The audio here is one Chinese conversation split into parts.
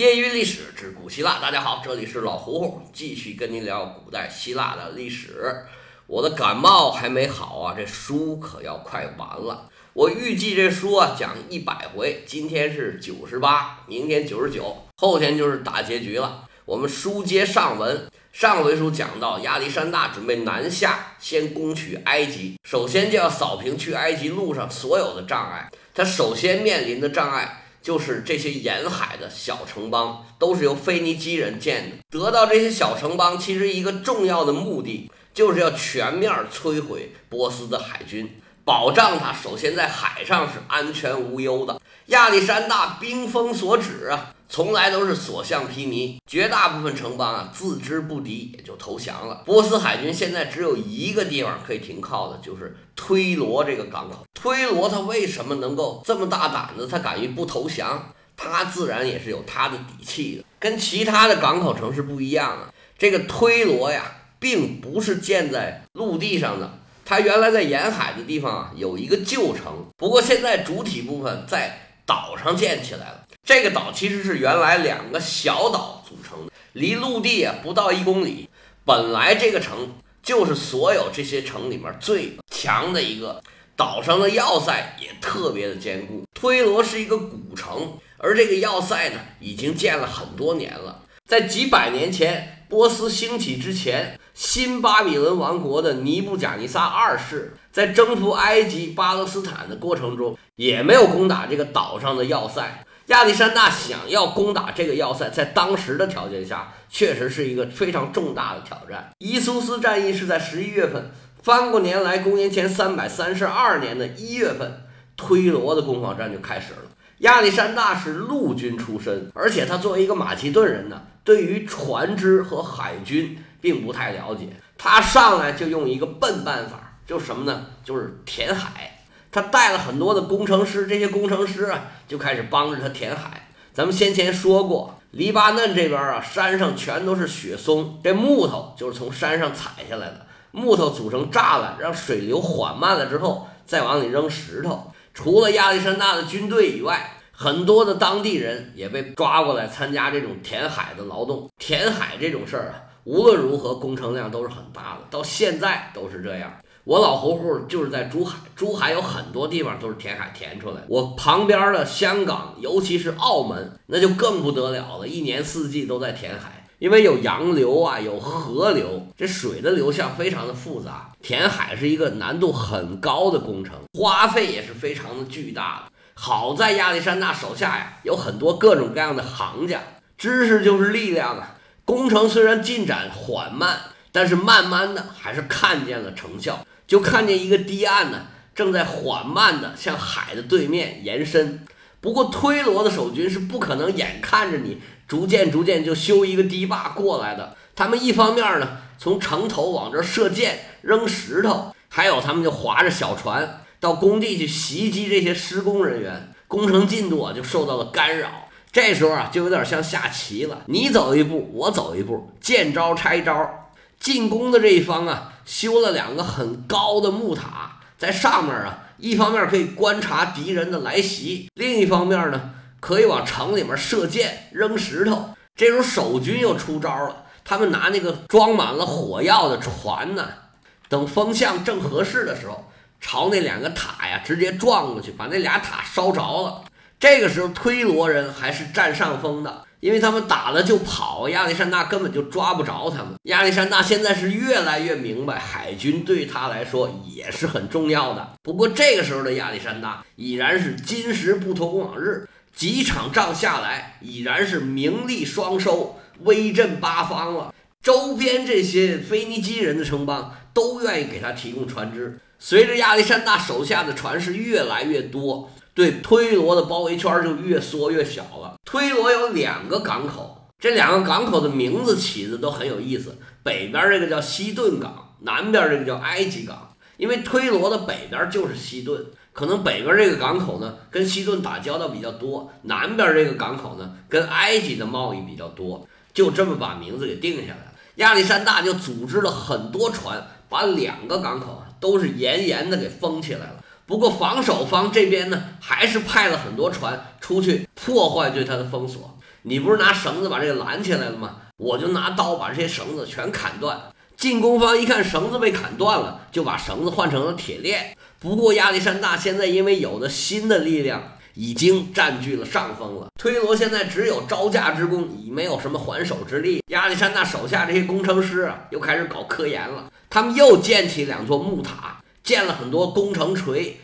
业余历史之古希腊，大家好，这里是老胡胡，继续跟您聊古代希腊的历史。我的感冒还没好啊，这书可要快完了。我预计这书啊讲一百回，今天是九十八，明天九十九，后天就是大结局了。我们书接上文，上回书讲到亚历山大准备南下，先攻取埃及，首先就要扫平去埃及路上所有的障碍。他首先面临的障碍。就是这些沿海的小城邦都是由腓尼基人建的。得到这些小城邦，其实一个重要的目的就是要全面摧毁波斯的海军，保障他首先在海上是安全无忧的。亚历山大兵锋所指啊。从来都是所向披靡，绝大部分城邦啊自知不敌，也就投降了。波斯海军现在只有一个地方可以停靠的，就是推罗这个港口。推罗他为什么能够这么大胆子？他敢于不投降？他自然也是有他的底气的。跟其他的港口城市不一样啊，这个推罗呀，并不是建在陆地上的，它原来在沿海的地方啊有一个旧城，不过现在主体部分在岛上建起来了。这个岛其实是原来两个小岛组成的，离陆地啊不到一公里。本来这个城就是所有这些城里面最强的一个，岛上的要塞也特别的坚固。推罗是一个古城，而这个要塞呢已经建了很多年了。在几百年前波斯兴起之前，新巴比伦王国的尼布甲尼撒二世在征服埃及、巴勒斯坦的过程中，也没有攻打这个岛上的要塞。亚历山大想要攻打这个要塞，在当时的条件下，确实是一个非常重大的挑战。伊苏斯战役是在十一月份，翻过年来，公元前三百三十二年的一月份，推罗的攻防战就开始了。亚历山大是陆军出身，而且他作为一个马其顿人呢，对于船只和海军并不太了解。他上来就用一个笨办法，就是什么呢？就是填海。他带了很多的工程师，这些工程师啊就开始帮着他填海。咱们先前说过，黎巴嫩这边啊，山上全都是雪松，这木头就是从山上采下来的，木头组成栅栏，让水流缓慢了之后，再往里扔石头。除了亚历山大的军队以外，很多的当地人也被抓过来参加这种填海的劳动。填海这种事儿啊，无论如何工程量都是很大的，到现在都是这样。我老胡胡就是在珠海，珠海有很多地方都是填海填出来。我旁边的香港，尤其是澳门，那就更不得了了，一年四季都在填海，因为有洋流啊，有河流，这水的流向非常的复杂。填海是一个难度很高的工程，花费也是非常的巨大的。好在亚历山大手下呀，有很多各种各样的行家，知识就是力量啊。工程虽然进展缓慢，但是慢慢的还是看见了成效。就看见一个堤岸呢，正在缓慢地向海的对面延伸。不过推罗的守军是不可能眼看着你逐渐逐渐就修一个堤坝过来的。他们一方面呢，从城头往这射箭、扔石头，还有他们就划着小船到工地去袭击这些施工人员，工程进度啊就受到了干扰。这时候啊，就有点像下棋了，你走一步，我走一步，见招拆招。进攻的这一方啊，修了两个很高的木塔，在上面啊，一方面可以观察敌人的来袭，另一方面呢，可以往城里面射箭、扔石头。这时候守军又出招了，他们拿那个装满了火药的船呢，等风向正合适的时候，朝那两个塔呀直接撞过去，把那俩塔烧着了。这个时候推罗人还是占上风的。因为他们打了就跑，亚历山大根本就抓不着他们。亚历山大现在是越来越明白，海军对他来说也是很重要的。不过这个时候的亚历山大已然是今时不同往日，几场仗下来，已然是名利双收，威震八方了。周边这些腓尼基人的城邦都愿意给他提供船只。随着亚历山大手下的船是越来越多。对推罗的包围圈就越缩越小了。推罗有两个港口，这两个港口的名字起的都很有意思。北边这个叫西顿港，南边这个叫埃及港。因为推罗的北边就是西顿，可能北边这个港口呢跟西顿打交道比较多，南边这个港口呢跟埃及的贸易比较多，就这么把名字给定下来。亚历山大就组织了很多船，把两个港口都是严严的给封起来了。不过防守方这边呢，还是派了很多船出去破坏对他的封锁。你不是拿绳子把这个拦起来了吗？我就拿刀把这些绳子全砍断。进攻方一看绳子被砍断了，就把绳子换成了铁链。不过亚历山大现在因为有了新的力量，已经占据了上风了。推罗现在只有招架之功，已没有什么还手之力。亚历山大手下这些工程师啊，又开始搞科研了。他们又建起两座木塔，建了很多工程锤、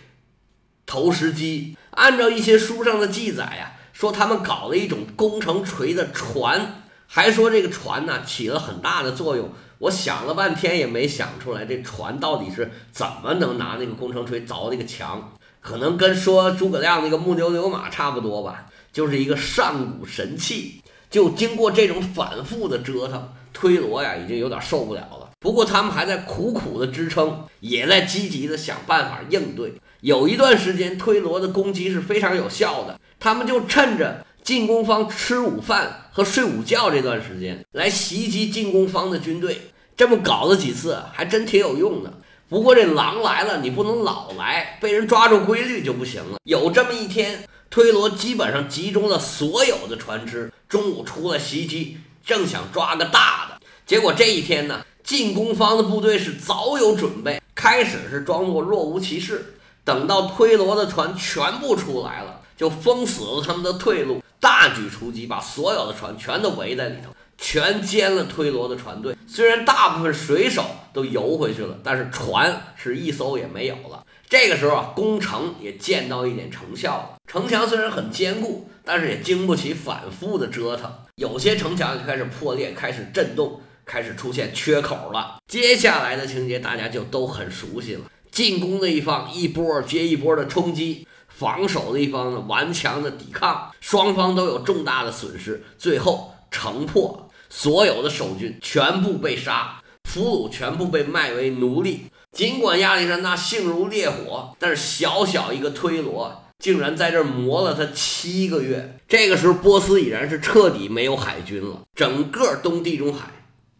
投石机。按照一些书上的记载呀，说他们搞了一种工程锤的船，还说这个船呢起了很大的作用。我想了半天也没想出来，这船到底是怎么能拿那个工程锤凿那个墙？可能跟说诸葛亮那个木牛流马差不多吧，就是一个上古神器。就经过这种反复的折腾，推罗呀已经有点受不了了。不过他们还在苦苦的支撑，也在积极的想办法应对。有一段时间，推罗的攻击是非常有效的，他们就趁着。进攻方吃午饭和睡午觉这段时间来袭击进攻方的军队，这么搞了几次，还真挺有用的。不过这狼来了，你不能老来，被人抓住规律就不行了。有这么一天，推罗基本上集中了所有的船只，中午出来袭击，正想抓个大的。结果这一天呢，进攻方的部队是早有准备，开始是装作若无其事，等到推罗的船全部出来了，就封死了他们的退路。大举出击，把所有的船全都围在里头，全歼了推罗的船队。虽然大部分水手都游回去了，但是船是一艘也没有了。这个时候啊，攻城也见到一点成效了。城墙虽然很坚固，但是也经不起反复的折腾，有些城墙就开始破裂，开始震动，开始出现缺口了。接下来的情节大家就都很熟悉了：进攻的一方一波接一波的冲击。防守的一方呢，顽强的抵抗，双方都有重大的损失，最后城破，所有的守军全部被杀，俘虏全部被卖为奴隶。尽管亚历山大性如烈火，但是小小一个推罗，竟然在这磨了他七个月。这个时候，波斯已然是彻底没有海军了，整个东地中海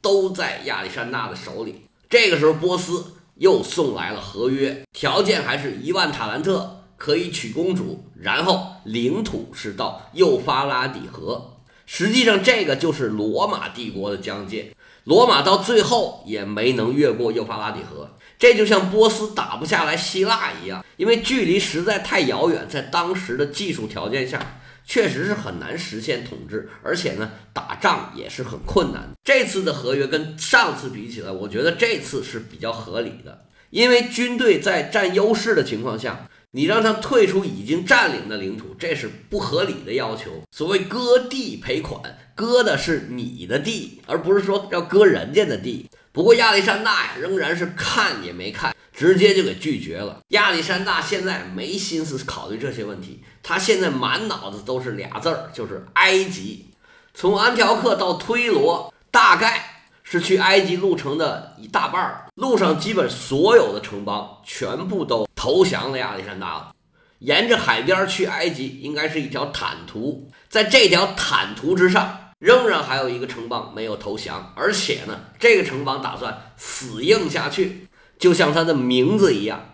都在亚历山大的手里。这个时候，波斯又送来了合约，条件还是一万塔兰特。可以娶公主，然后领土是到幼发拉底河。实际上，这个就是罗马帝国的疆界。罗马到最后也没能越过幼发拉底河，这就像波斯打不下来希腊一样，因为距离实在太遥远，在当时的技术条件下，确实是很难实现统治，而且呢，打仗也是很困难。这次的合约跟上次比起来，我觉得这次是比较合理的，因为军队在占优势的情况下。你让他退出已经占领的领土，这是不合理的要求。所谓割地赔款，割的是你的地，而不是说要割人家的地。不过亚历山大呀，仍然是看也没看，直接就给拒绝了。亚历山大现在没心思考虑这些问题，他现在满脑子都是俩字儿，就是埃及。从安条克到推罗，大概。是去埃及路程的一大半儿，路上基本所有的城邦全部都投降了亚历山大了。沿着海边去埃及，应该是一条坦途，在这条坦途之上，仍然还有一个城邦没有投降，而且呢，这个城邦打算死硬下去，就像它的名字一样，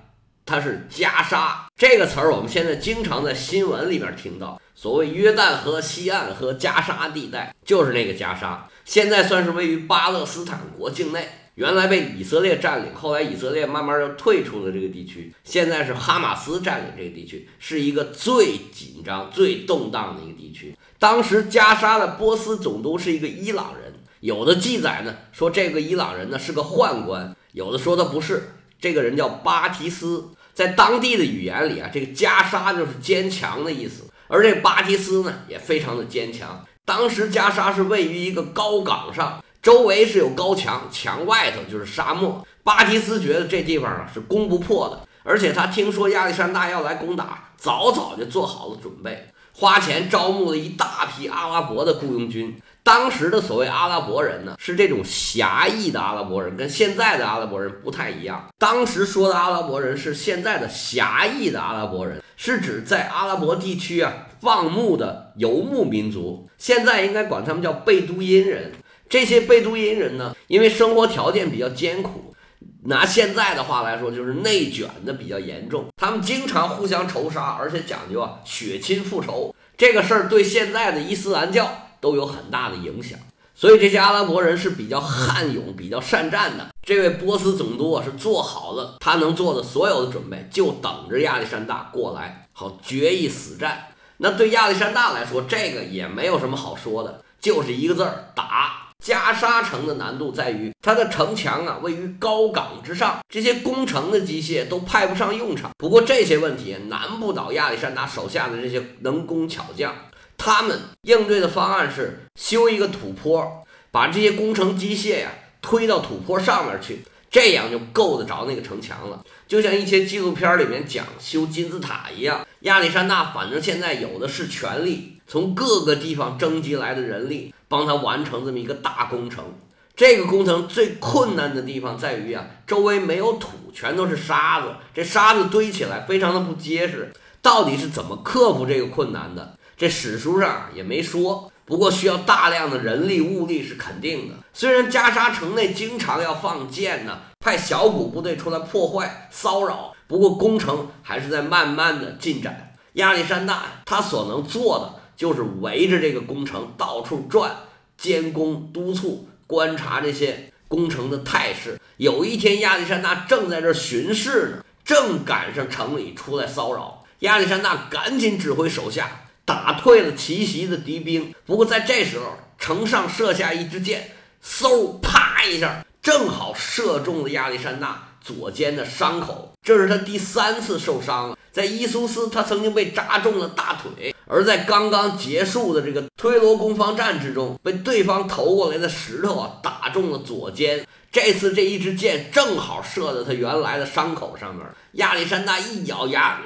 它是加沙这个词儿，我们现在经常在新闻里面听到，所谓约旦河西岸和加沙地带，就是那个加沙。现在算是位于巴勒斯坦国境内，原来被以色列占领，后来以色列慢慢又退出了这个地区，现在是哈马斯占领这个地区，是一个最紧张、最动荡的一个地区。当时加沙的波斯总督是一个伊朗人，有的记载呢说这个伊朗人呢是个宦官，有的说他不是，这个人叫巴提斯，在当地的语言里啊，这个加沙就是坚强的意思，而这巴提斯呢也非常的坚强。当时加沙是位于一个高岗上，周围是有高墙，墙外头就是沙漠。巴基斯觉得这地方啊是攻不破的，而且他听说亚历山大要来攻打，早早就做好了准备，花钱招募了一大批阿拉伯的雇佣军。当时的所谓阿拉伯人呢，是这种狭义的阿拉伯人，跟现在的阿拉伯人不太一样。当时说的阿拉伯人是现在的狭义的阿拉伯人，是指在阿拉伯地区啊放牧的游牧民族。现在应该管他们叫贝都因人。这些贝都因人呢，因为生活条件比较艰苦，拿现在的话来说，就是内卷的比较严重。他们经常互相仇杀，而且讲究啊血亲复仇。这个事儿对现在的伊斯兰教。都有很大的影响。所以这些阿拉伯人是比较悍勇、比较善战的。这位波斯总督啊，是做好了他能做的所有的准备，就等着亚历山大过来，好决一死战。那对亚历山大来说，这个也没有什么好说的，就是一个字儿打。加沙城的难度在于它的城墙啊位于高岗之上，这些攻城的机械都派不上用场。不过这些问题难不倒亚历山大手下的这些能工巧匠，他们应对的方案是修一个土坡，把这些工程机械呀推到土坡上面去，这样就够得着那个城墙了。就像一些纪录片里面讲修金字塔一样，亚历山大反正现在有的是权力，从各个地方征集来的人力。帮他完成这么一个大工程，这个工程最困难的地方在于啊，周围没有土，全都是沙子，这沙子堆起来非常的不结实。到底是怎么克服这个困难的？这史书上也没说。不过需要大量的人力物力是肯定的。虽然加沙城内经常要放箭呢，派小股部队出来破坏骚扰，不过工程还是在慢慢的进展。亚历山大他所能做的。就是围着这个工程到处转，监工督促，观察这些工程的态势。有一天，亚历山大正在这巡视呢，正赶上城里出来骚扰，亚历山大赶紧指挥手下打退了奇袭的敌兵。不过在这时候，城上射下一支箭，嗖，啪一下，正好射中了亚历山大左肩的伤口。这是他第三次受伤了。在伊苏斯，他曾经被扎中了大腿；而在刚刚结束的这个推罗攻防战之中，被对方投过来的石头啊打中了左肩。这次这一支箭正好射在他原来的伤口上面。亚历山大一咬牙，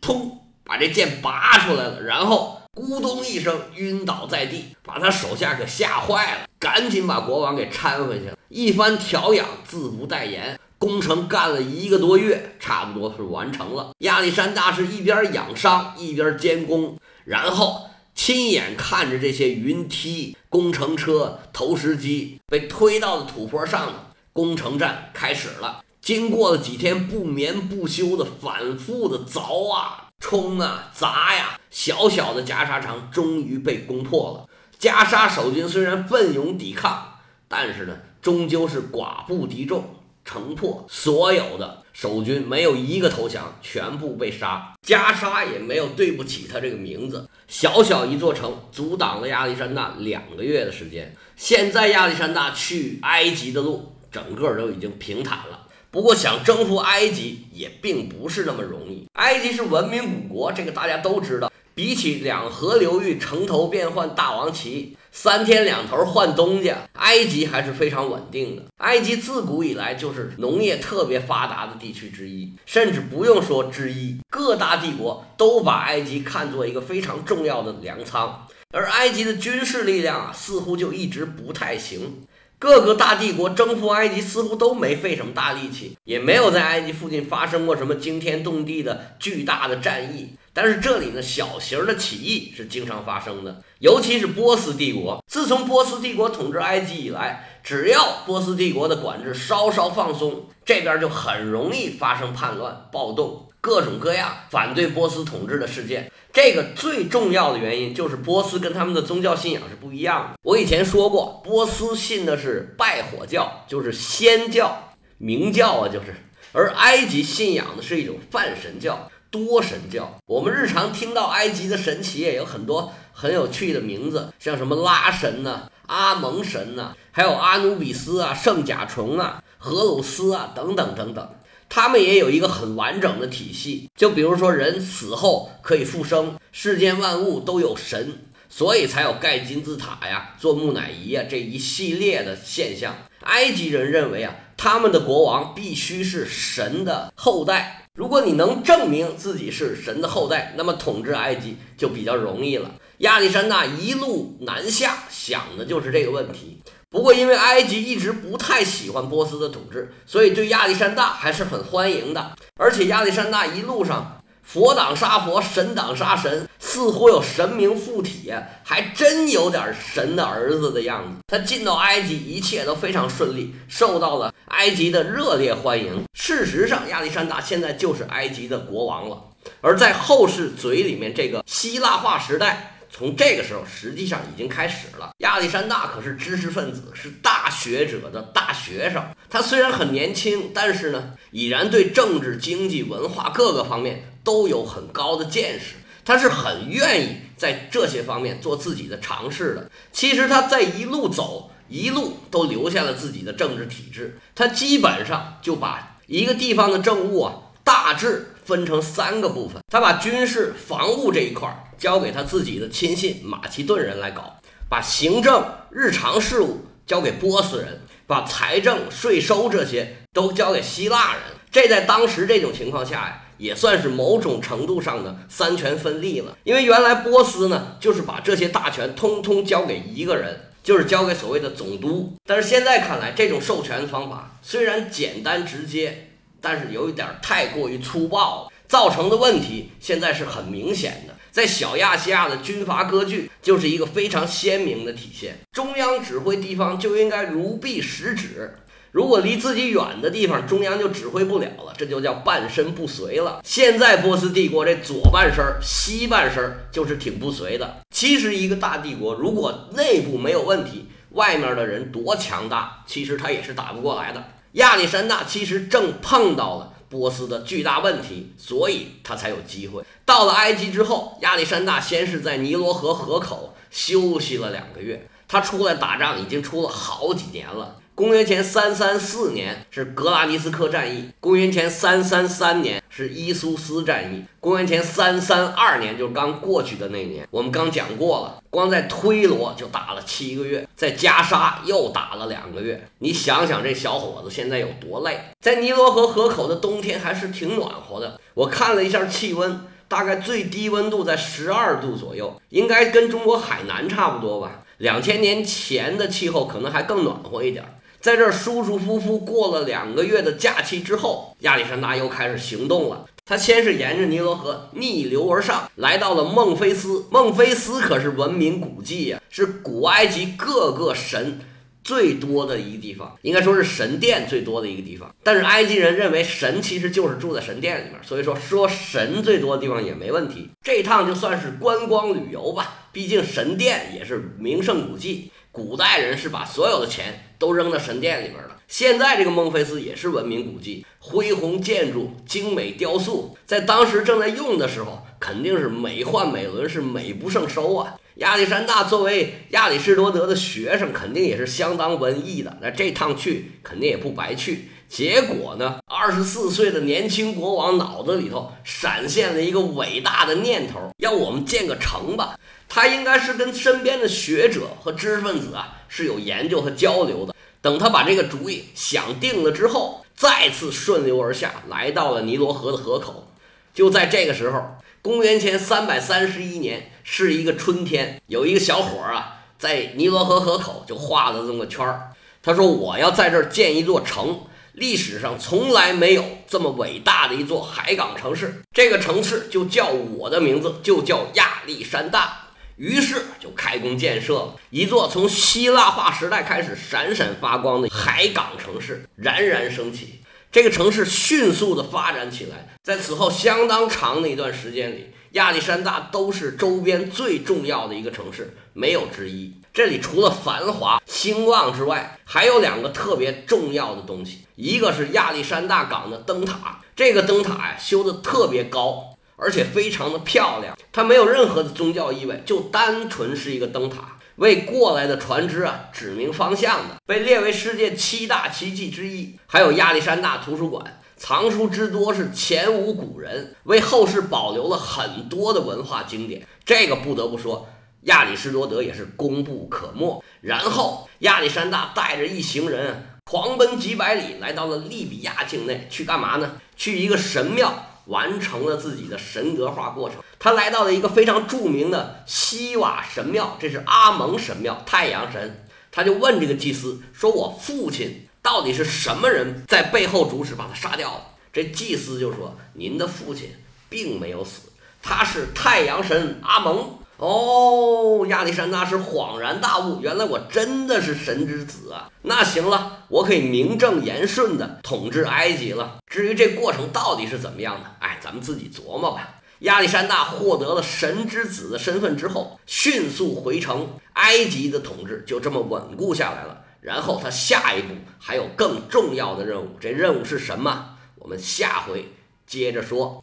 砰，把这箭拔出来了，然后咕咚一声晕倒在地，把他手下可吓坏了，赶紧把国王给搀回去了。一番调养，自不待言。工程干了一个多月，差不多是完成了。亚历山大是一边养伤一边监工，然后亲眼看着这些云梯、工程车、投石机被推到了土坡上了。工程战开始了。经过了几天不眠不休的反复的凿啊、冲啊、砸呀，小小的加沙城终于被攻破了。加沙守军虽然奋勇抵抗，但是呢，终究是寡不敌众。城破，所有的守军没有一个投降，全部被杀。加沙也没有对不起他这个名字。小小一座城，阻挡了亚历山大两个月的时间。现在亚历山大去埃及的路，整个都已经平坦了。不过想征服埃及也并不是那么容易。埃及是文明古国，这个大家都知道。比起两河流域城头变换大王旗。三天两头换东家，埃及还是非常稳定的。埃及自古以来就是农业特别发达的地区之一，甚至不用说之一，各大帝国都把埃及看作一个非常重要的粮仓。而埃及的军事力量啊，似乎就一直不太行。各个大帝国征服埃及似乎都没费什么大力气，也没有在埃及附近发生过什么惊天动地的巨大的战役。但是这里呢，小型的起义是经常发生的，尤其是波斯帝国。自从波斯帝国统治埃及以来，只要波斯帝国的管制稍稍放松，这边就很容易发生叛乱、暴动，各种各样反对波斯统治的事件。这个最重要的原因就是波斯跟他们的宗教信仰是不一样的。我以前说过，波斯信的是拜火教，就是仙教、明教啊，就是；而埃及信仰的是一种泛神教。多神教，我们日常听到埃及的神祇也有很多很有趣的名字，像什么拉神呐、阿蒙神呐，还有阿努比斯啊、圣甲虫啊、荷鲁斯啊等等等等。他们也有一个很完整的体系，就比如说人死后可以复生，世间万物都有神，所以才有盖金字塔呀、做木乃伊呀这一系列的现象。埃及人认为啊，他们的国王必须是神的后代。如果你能证明自己是神的后代，那么统治埃及就比较容易了。亚历山大一路南下，想的就是这个问题。不过，因为埃及一直不太喜欢波斯的统治，所以对亚历山大还是很欢迎的。而且，亚历山大一路上。佛挡杀佛，神挡杀神，似乎有神明附体，还真有点神的儿子的样子。他进到埃及，一切都非常顺利，受到了埃及的热烈欢迎。事实上，亚历山大现在就是埃及的国王了。而在后世嘴里面，这个希腊化时代。从这个时候实际上已经开始了。亚历山大可是知识分子，是大学者的大学生。他虽然很年轻，但是呢，已然对政治、经济、文化各个方面都有很高的见识。他是很愿意在这些方面做自己的尝试的。其实他在一路走，一路都留下了自己的政治体制。他基本上就把一个地方的政务啊，大致分成三个部分。他把军事、防务这一块儿交给他自己的亲信马其顿人来搞，把行政、日常事务交给波斯人，把财政、税收这些都交给希腊人。这在当时这种情况下呀。也算是某种程度上的三权分立了，因为原来波斯呢，就是把这些大权通通交给一个人，就是交给所谓的总督。但是现在看来，这种授权方法虽然简单直接，但是有一点太过于粗暴了，造成的问题现在是很明显的。在小亚细亚的军阀割据就是一个非常鲜明的体现，中央指挥地方就应该如臂使指。如果离自己远的地方，中央就指挥不了了，这就叫半身不遂了。现在波斯帝国这左半身、西半身就是挺不遂的。其实一个大帝国，如果内部没有问题，外面的人多强大，其实他也是打不过来的。亚历山大其实正碰到了波斯的巨大问题，所以他才有机会。到了埃及之后，亚历山大先是在尼罗河河口休息了两个月，他出来打仗已经出了好几年了。公元前三三四年是格拉尼斯克战役，公元前三三三年是伊苏斯战役，公元前三三二年就是刚过去的那年，我们刚讲过了，光在推罗就打了七个月，在加沙又打了两个月。你想想这小伙子现在有多累？在尼罗河河口的冬天还是挺暖和的，我看了一下气温，大概最低温度在十二度左右，应该跟中国海南差不多吧？两千年前的气候可能还更暖和一点。在这儿舒舒服服过了两个月的假期之后，亚历山大又开始行动了。他先是沿着尼罗河逆流而上，来到了孟菲斯。孟菲斯可是文明古迹呀，是古埃及各个神最多的一个地方，应该说是神殿最多的一个地方。但是埃及人认为神其实就是住在神殿里面，所以说说神最多的地方也没问题。这趟就算是观光旅游吧，毕竟神殿也是名胜古迹。古代人是把所有的钱都扔到神殿里边了。现在这个孟菲斯也是文明古迹，恢宏建筑、精美雕塑，在当时正在用的时候，肯定是美奂美轮，是美不胜收啊。亚历山大作为亚里士多德的学生，肯定也是相当文艺的。那这趟去肯定也不白去。结果呢，二十四岁的年轻国王脑子里头闪现了一个伟大的念头，要我们建个城吧。他应该是跟身边的学者和知识分子啊是有研究和交流的。等他把这个主意想定了之后，再次顺流而下来到了尼罗河的河口。就在这个时候，公元前三百三十一年是一个春天，有一个小伙儿啊在尼罗河河口就画了这么个圈儿。他说：“我要在这儿建一座城，历史上从来没有这么伟大的一座海港城市。这个城市就叫我的名字，就叫亚历山大。”于是就开工建设了一座从希腊化时代开始闪闪发光的海港城市，冉冉升起。这个城市迅速的发展起来，在此后相当长的一段时间里，亚历山大都是周边最重要的一个城市，没有之一。这里除了繁华兴旺之外，还有两个特别重要的东西，一个是亚历山大港的灯塔，这个灯塔呀修的特别高。而且非常的漂亮，它没有任何的宗教意味，就单纯是一个灯塔，为过来的船只啊指明方向的，被列为世界七大奇迹之一。还有亚历山大图书馆，藏书之多是前无古人，为后世保留了很多的文化经典。这个不得不说，亚里士多德也是功不可没。然后亚历山大带着一行人狂奔几百里，来到了利比亚境内，去干嘛呢？去一个神庙。完成了自己的神格化过程，他来到了一个非常著名的西瓦神庙，这是阿蒙神庙，太阳神。他就问这个祭司说：“我父亲到底是什么人在背后主使把他杀掉了？”这祭司就说：“您的父亲并没有死，他是太阳神阿蒙。”哦，亚历山大是恍然大悟，原来我真的是神之子啊！那行了，我可以名正言顺的统治埃及了。至于这过程到底是怎么样的，哎，咱们自己琢磨吧。亚历山大获得了神之子的身份之后，迅速回城，埃及的统治就这么稳固下来了。然后他下一步还有更重要的任务，这任务是什么？我们下回接着说。